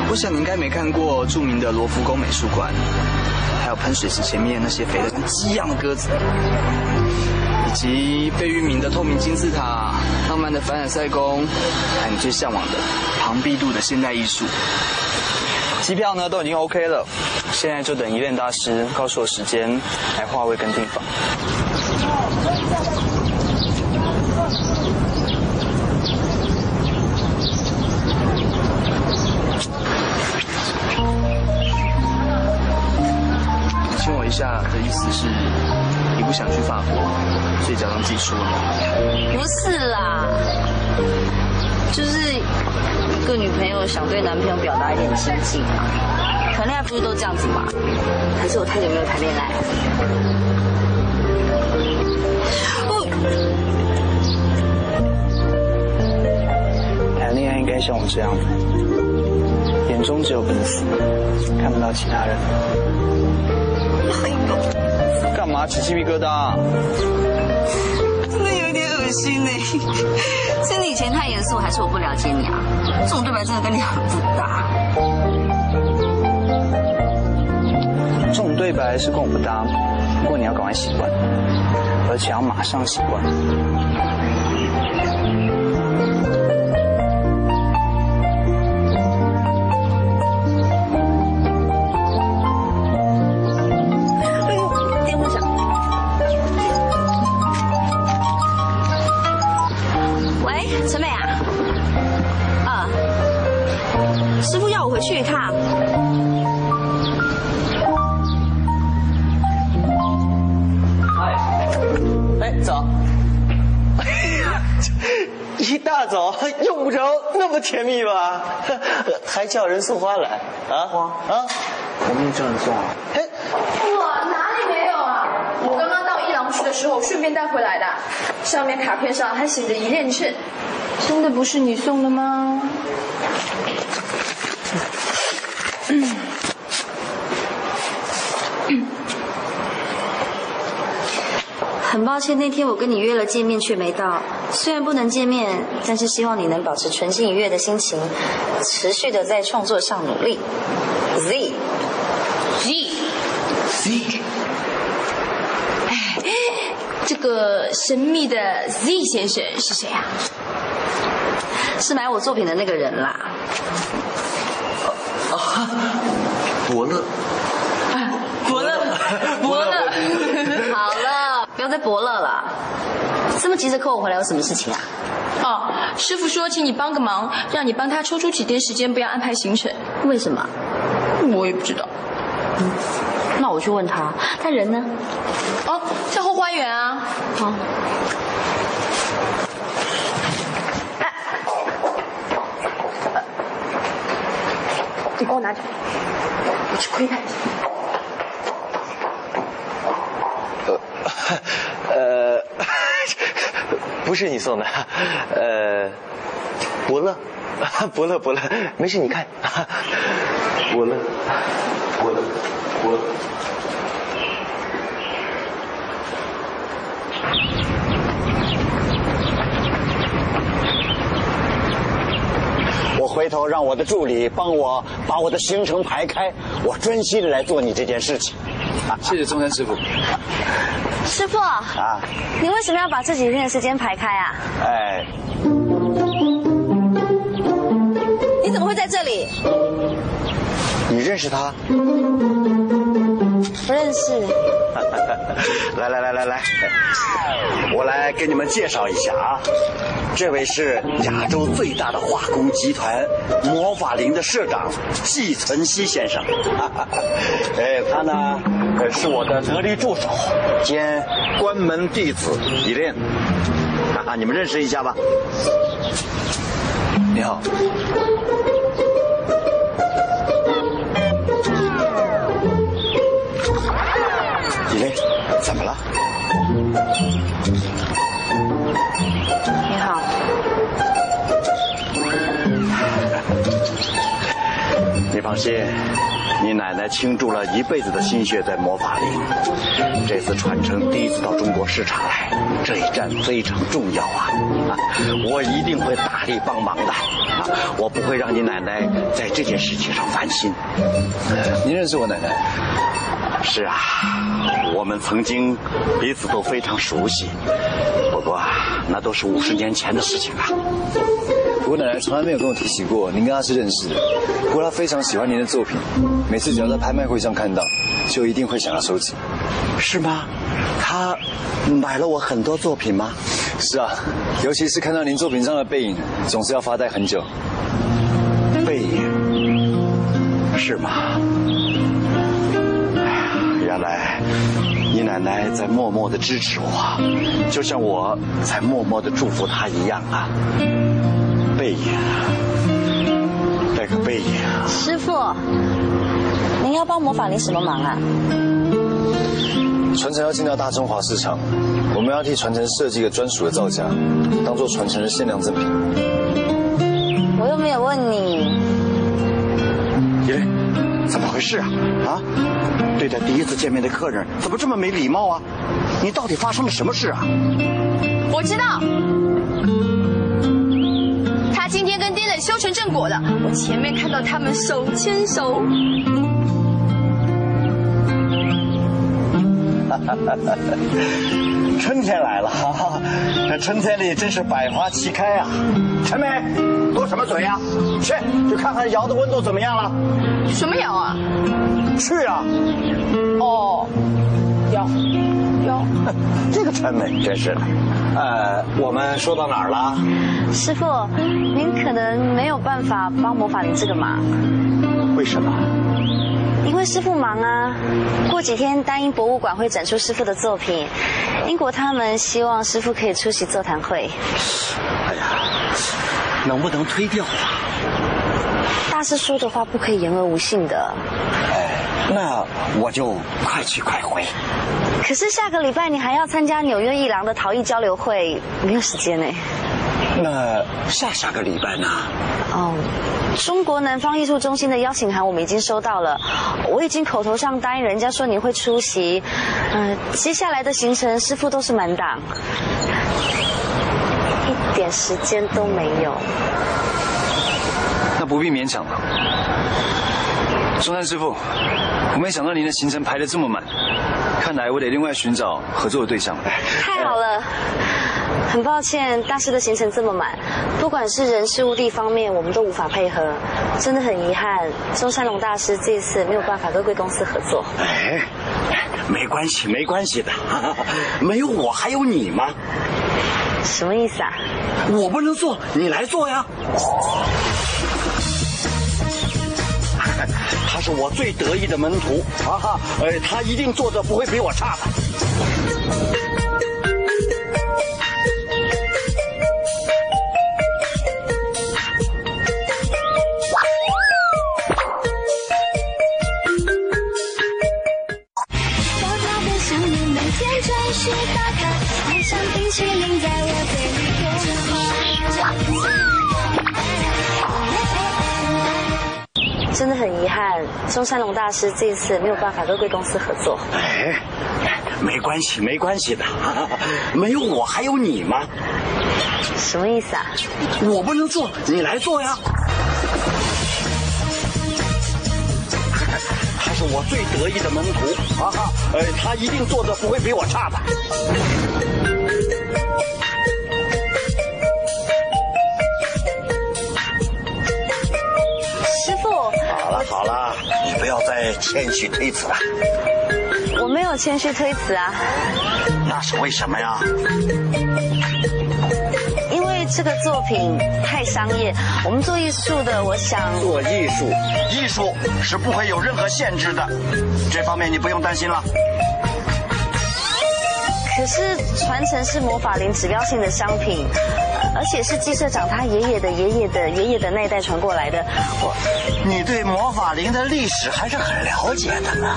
我想你应该没看过著名的罗浮宫美术馆，还有喷水池前面那些肥得跟鸡一样的鸽子，以及贝聿铭的透明金字塔、浪漫的凡尔赛宫，还有你最向往的庞毕度的现代艺术。机票呢都已经 OK 了，现在就等一恋大师告诉我时间来划位跟订房。一下的意思是，你不想去法国，所以假装自己输了。
不是啦，就是一个女朋友想对男朋友表达一点亲近嘛。谈恋爱不是都这样子吗？还是我太久没有谈恋爱？
谈恋爱应该像我这样子，眼中只有彼此，看不到其他人。干嘛起鸡皮疙瘩？
真的有一点恶心呢。是你以前太严肃，还是我不了解你啊？这种对白真的跟你很不搭。
这种对白是跟我不搭，不过你要赶快习惯，而且要马上习惯。甜蜜吧？还叫人送花来啊？花啊？我没有叫人送啊。嘿，
我哪里没有啊？我刚刚到伊朗去的时候顺便带回来的，上面卡片上还写着一链衬，真的不是你送的吗？
很抱歉，那天我跟你约了见面，却没到。虽然不能见面，但是希望你能保持纯净愉悦的心情，持续的在创作上努力。Z
Z
Z，
哎，这个神秘的 Z 先生是谁啊？
是买我作品的那个人啦。
啊，伯乐。
伯乐，伯乐。
好了，不要再伯乐了。这么急着扣我回来，有什么事情啊？
哦，师傅说请你帮个忙，让你帮他抽出几天时间，不要安排行程。
为什么？
我也不知道。
嗯，那我去问他。他人呢？
哦，在后花园啊。
好。哎，你帮我拿着，我去窥探一下。
呃，不是你送的，呃，伯乐，伯乐，伯乐，没事，你看，伯乐，伯乐，伯乐。
我回头让我的助理帮我把我的行程排开，我专心的来做你这件事情。
谢谢中山师傅。
师傅啊，你为什么要把这几天的时间排开啊？
哎，
你怎么会在这里？
你认识他？
不认识。
来来来来来，我来给你们介绍一下啊，这位是亚洲最大的化工集团魔法林的社长季存希先生。哎，他呢是我的得力助手兼关门弟子伊莲。啊，你们认识一下吧。
你好。
伊莲，怎么了？
你好。
你放心，你奶奶倾注了一辈子的心血在魔法里，这次传承第一次到中国市场来，这一战非常重要啊！啊，我一定会大力帮忙的，啊，我不会让你奶奶在这件事情上烦心。
您认识我奶奶？
是啊，我们曾经彼此都非常熟悉，不过那都是五十年前的事情了。
不过奶奶从来没有跟我提起过您跟她是认识的。不过她非常喜欢您的作品，每次只要在拍卖会上看到，就一定会想要收集。
是吗？她买了我很多作品吗？
是啊，尤其是看到您作品上的背影，总是要发呆很久。
背影？是吗？原来你奶奶在默默的支持我，就像我在默默的祝福她一样啊。背影，带个背影。
师傅，您要帮魔法林什么忙啊？
传承要进到大中华市场，我们要替传承设计一个专属的造价，当做传承的限量赠品。
我又没有问你。
耶，怎么回事啊？啊？对待第一次见面的客人怎么这么没礼貌啊？你到底发生了什么事啊？
我知道，修成正果了。我前面看到他们手牵手。
春天来了，哈哈，这春天里真是百花齐开啊！陈梅，多什么嘴呀？去，去看看窑的温度怎么样了。
什么窑啊？
去啊！
哦，窑，窑。
这个陈梅真是的。呃，我们说到哪儿了？
师傅，您可能没有办法帮魔法林这个忙。
为什么？
因为师傅忙啊，过几天丹英博物馆会展出师傅的作品，英国他们希望师傅可以出席座谈会。
哎呀，能不能推掉啊？
大师说的话不可以言而无信的。
哎，那我就快去快回。
可是下个礼拜你还要参加纽约艺廊的陶艺交流会，没有时间呢。
那下下个礼拜呢？
哦，中国南方艺术中心的邀请函我们已经收到了，我已经口头上答应人家说你会出席，呃，接下来的行程师傅都是满档，一点时间都没有。
那不必勉强了。中山师傅，我没想到您的行程排得这么满，看来我得另外寻找合作的对象。
太好了，很抱歉大师的行程这么满，不管是人事物地方面，我们都无法配合，真的很遗憾，中山龙大师这次没有办法跟贵公司合作。
哎，没关系，没关系的，没有我还有你吗？
什么意思啊？
我不能做，你来做呀。他是我最得意的门徒啊哈，呃，他一定做的不会比我差的。
憾，中山龙大师这一次没有办法跟贵公司合作。
哎，没关系，没关系的，没有我还有你吗？
什么意思啊？
我不能做，你来做呀。他是我最得意的门徒啊哈，呃，他一定做的不会比我差的。了好了，你不要再谦虚推辞了。
我没有谦虚推辞啊，
那是为什么呀？
因为这个作品太商业，我们做艺术的，我想
做艺术，艺术是不会有任何限制的，这方面你不用担心了。
可是传承是魔法林指标性的商品，而且是季社长他爷爷的爷爷的爷爷的那一代传过来的。我，
你对魔法林的历史还是很了解的呢。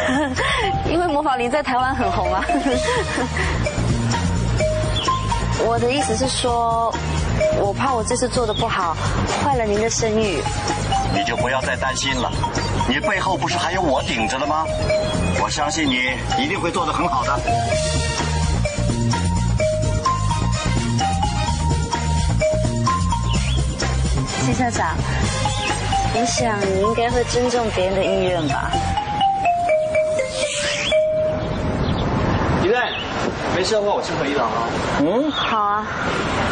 因为魔法林在台湾很红啊。我的意思是说，我怕我这次做的不好，坏了您的声誉。
你就不要再担心了，你背后不是还有我顶着的吗？我相信你一定会做得很好的。
季校长，我想你应该会尊重别人的意愿吧。
李队，没事的话我先回一趟啊。
嗯，
好啊。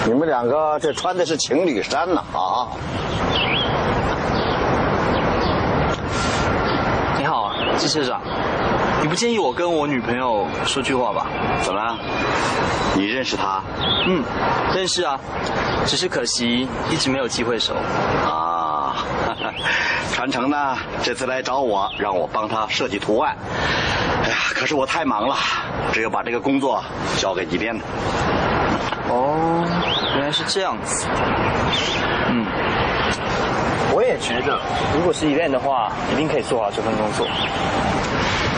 你们两个这穿的是情侣衫呢啊！
你好，季社长，你不介意我跟我女朋友说句话吧？
怎么了？你认识她？
嗯，认识啊，只是可惜一直没有机会熟。
啊，传承呢，这次来找我，让我帮他设计图案。哎呀，可是我太忙了，只有把这个工作交给你编了。
哦，原来是这样子。嗯，我也觉得，如果是 Elaine 的话，一定可以做好这份工作。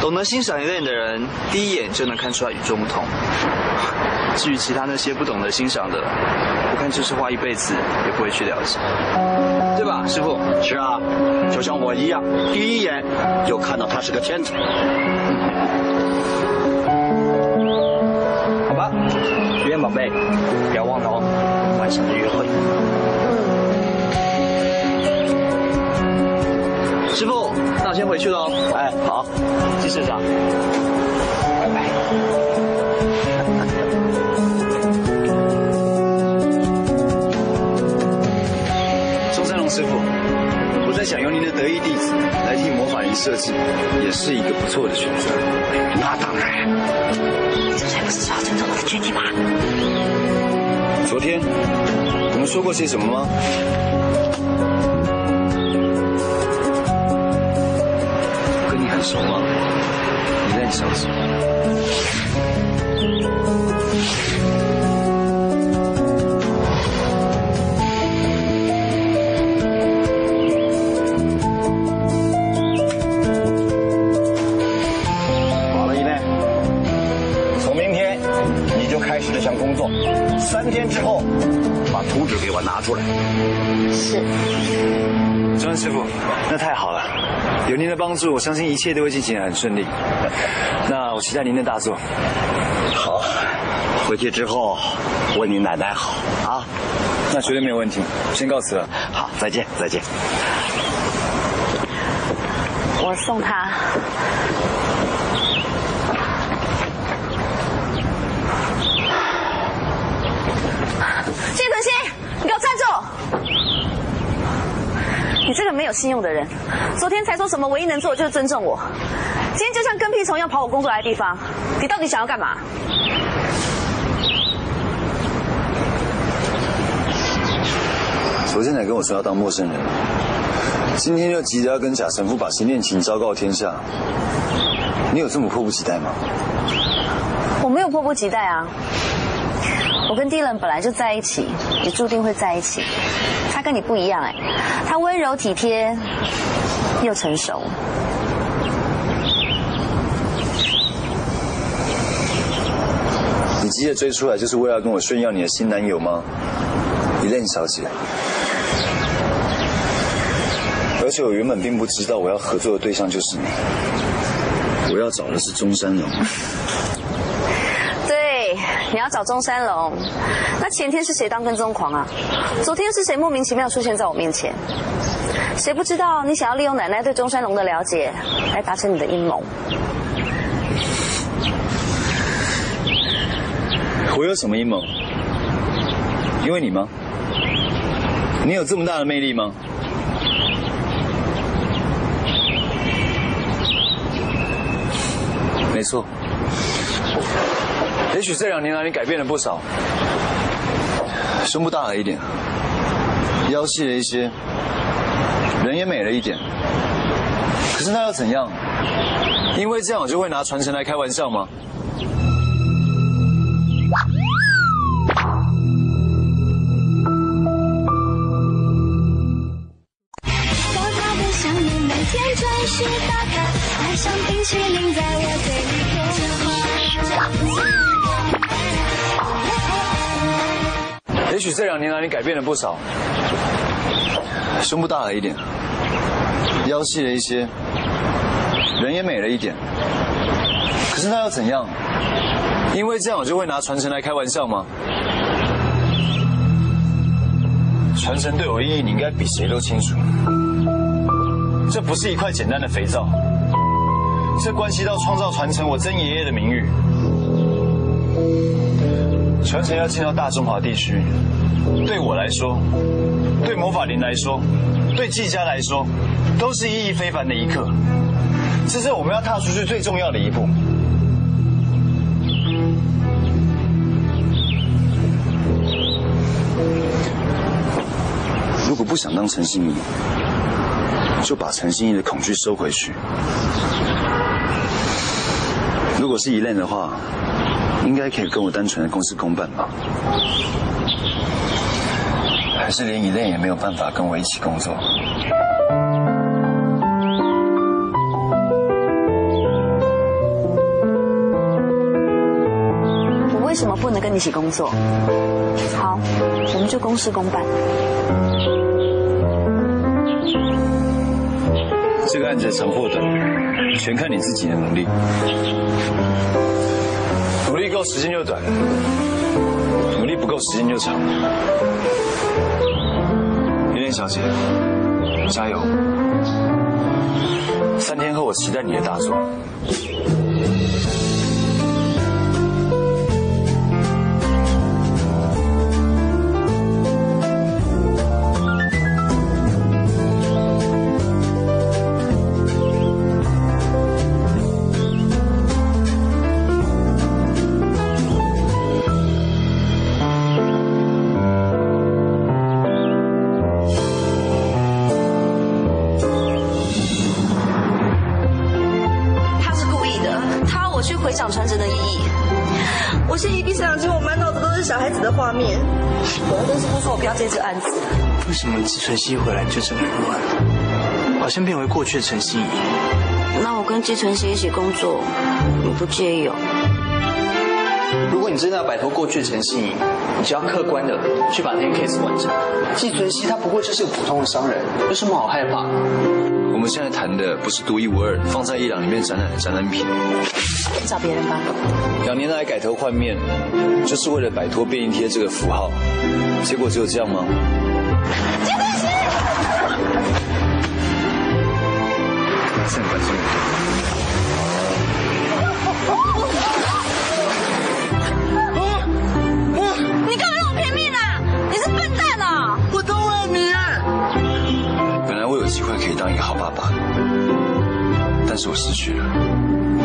懂得欣赏 Elaine 的人，第一眼就能看出来与众不同。至于其他那些不懂得欣赏的，我看就是花一辈子也不会去了解，对吧，师傅？
是啊，就像我一样，第一眼就看到他是个天才。
好吧，雨燕宝贝，不要忘了哦，晚上的约会。师傅，那我先回去喽。
哎，好，
季社长，拜拜。
中山龙师傅，我在想用您的得意弟子来替魔法仪设计，也是一个不错的选择。
那当然，
这才不是说要尊重我的决定吧？
昨天我们说过些什么吗？很熟吗？你认小姐。
好了，一内，从明天你就开始这项工作，三天之后把图纸给我拿出来。
是。
中
川师傅，那太好了，有您的帮助，我相信一切都会进行的很顺利。那我期待您的大作。
好，回去之后问你奶奶好啊。
那绝对没有问题，先告辞了。
好，再见，再见。
我送他。谢屯心，你给我站住！你这个没有信用的人，昨天才说什么唯一能做的就是尊重我，今天就像跟屁虫一样跑我工作来的地方，你到底想要干嘛？
昨天才跟我说要当陌生人，今天又急着要跟贾神父把新恋情昭告天下，你有这么迫不及待吗？
我没有迫不及待啊！我跟 Dylan 本来就在一起，也注定会在一起。他跟你不一样哎，他温柔体贴又成熟。
你急着追出来，就是为了跟我炫耀你的新男友吗？伊莲小姐。而且我原本并不知道我要合作的对象就是你，我要找的是中山龙。
你要找中山龙。那前天是谁当跟踪狂啊？昨天是谁莫名其妙出现在我面前？谁不知道你想要利用奶奶对中山龙的了解，来达成你的阴谋？
我有什么阴谋？因为你吗？你有这么大的魅力吗？没错，也许这两年来你改变了不少，胸部大了一点，腰细了一些，人也美了一点。可是那又怎样？因为这样我就会拿传承来开玩笑吗？这两年来你改变了不少，胸部大了一点，腰细了一些，人也美了一点。可是那又怎样？因为这样我就会拿传承来开玩笑吗？传承对我意义，你应该比谁都清楚。这不是一块简单的肥皂，这关系到创造传承我曾爷爷的名誉。传承要进到大中华地区，对我来说，对魔法林来说，对季家来说，都是意义非凡的一刻。这是我们要踏出去最重要的一步。如果不想当陈心怡，就把陈心怡的恐惧收回去。如果是一恋的话，应该可以跟我单纯的公事公办吧？还是连一恋也没有办法跟我一起工作？
我为什么不能跟你一起工作？好，我们就公事公办。
这个案子成或短，全看你自己的努力。努力够时间就短，努力不够时间就长。小姐，加油！三天后我期待你的大作。
这案子。
为什么季纯熙回来就这么乱？好像变为过去的陈心怡。
那我跟季晨曦一起工作，你不介意哦？
如果你真的要摆脱过去的陈心怡，你就要客观的去把这件 case 完成。季存希他不过就是个普通的商人，有什么好害怕？
我们现在谈的不是独一无二放在伊朗里面展览的展览品，
找别人吧。
两年来改头换面，就是为了摆脱便利贴这个符号，结果只有这样吗？
季存希，
现在关
是
我
失去了，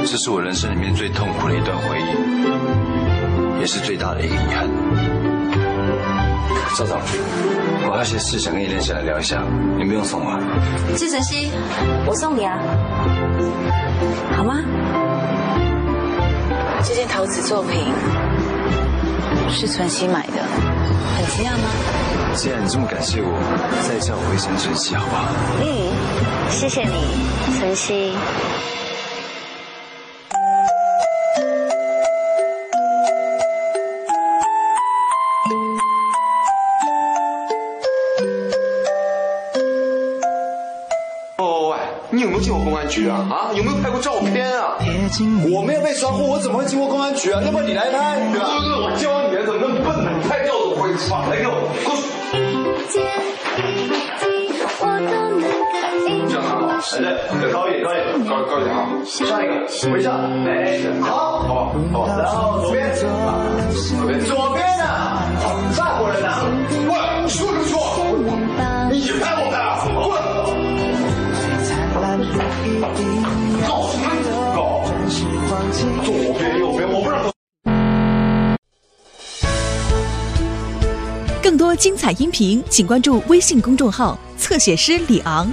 这是我人生里面最痛苦的一段回忆，也是最大的一个遗憾。赵总，我还有些事想跟你连起来聊一下，你不用送我。
季晨曦，我送你啊，好吗？这件陶瓷作品是存希买的，很惊讶吗？
既然你这么感谢我，再叫我一声晨曦好不好？
嗯，谢谢你，晨曦。
哦喂，你有没有进过公安局啊？啊，有没有拍过照片啊？
我没有被抓过，我怎么会经过公安局啊？要不然你来拍，对吧？
我教你，怎么那么笨呢？你拍照都不会唱，来给我，给我。拿好，
哎对，再高一点，高一点，
高高一点啊！
上一个，微笑，哎，好，好不好？好，然后左边，左边，左边呢？法国人呢？
喂，说什么说？你拍我的啊？滚！搞什么搞？左边右边，我不让。
更多精彩音频，请关注微信公众号“侧写师李昂”。